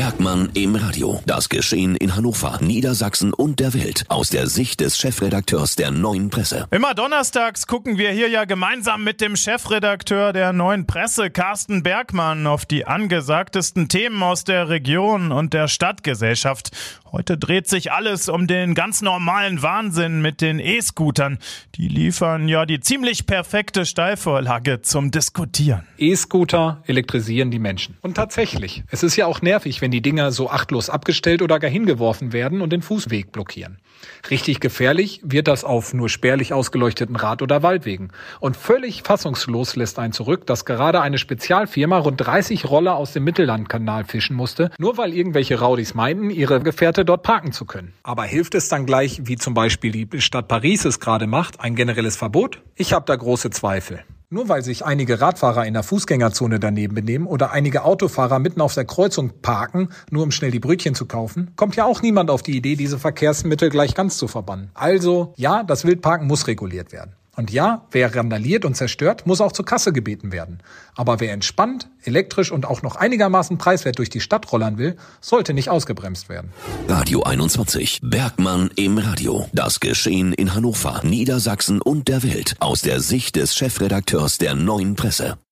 Bergmann im Radio. Das Geschehen in Hannover, Niedersachsen und der Welt aus der Sicht des Chefredakteurs der Neuen Presse. Immer donnerstags gucken wir hier ja gemeinsam mit dem Chefredakteur der Neuen Presse, Carsten Bergmann, auf die angesagtesten Themen aus der Region und der Stadtgesellschaft. Heute dreht sich alles um den ganz normalen Wahnsinn mit den E-Scootern. Die liefern ja die ziemlich perfekte Steilvorlage zum Diskutieren. E-Scooter elektrisieren die Menschen. Und tatsächlich, es ist ja auch nervig, wenn die Dinger so achtlos abgestellt oder gar hingeworfen werden und den Fußweg blockieren. Richtig gefährlich wird das auf nur spärlich ausgeleuchteten Rad- oder Waldwegen. Und völlig fassungslos lässt ein zurück, dass gerade eine Spezialfirma rund 30 Roller aus dem Mittellandkanal fischen musste, nur weil irgendwelche Raudis meinten, ihre Gefährte dort parken zu können. Aber hilft es dann gleich, wie zum Beispiel die Stadt Paris es gerade macht, ein generelles Verbot? Ich habe da große Zweifel. Nur weil sich einige Radfahrer in der Fußgängerzone daneben benehmen oder einige Autofahrer mitten auf der Kreuzung parken, nur um schnell die Brötchen zu kaufen, kommt ja auch niemand auf die Idee, diese Verkehrsmittel gleich ganz zu verbannen. Also, ja, das Wildparken muss reguliert werden. Und ja, wer randaliert und zerstört, muss auch zur Kasse gebeten werden. Aber wer entspannt, elektrisch und auch noch einigermaßen preiswert durch die Stadt rollern will, sollte nicht ausgebremst werden. Radio 21. Bergmann im Radio. Das Geschehen in Hannover, Niedersachsen und der Welt aus der Sicht des Chefredakteurs der Neuen Presse.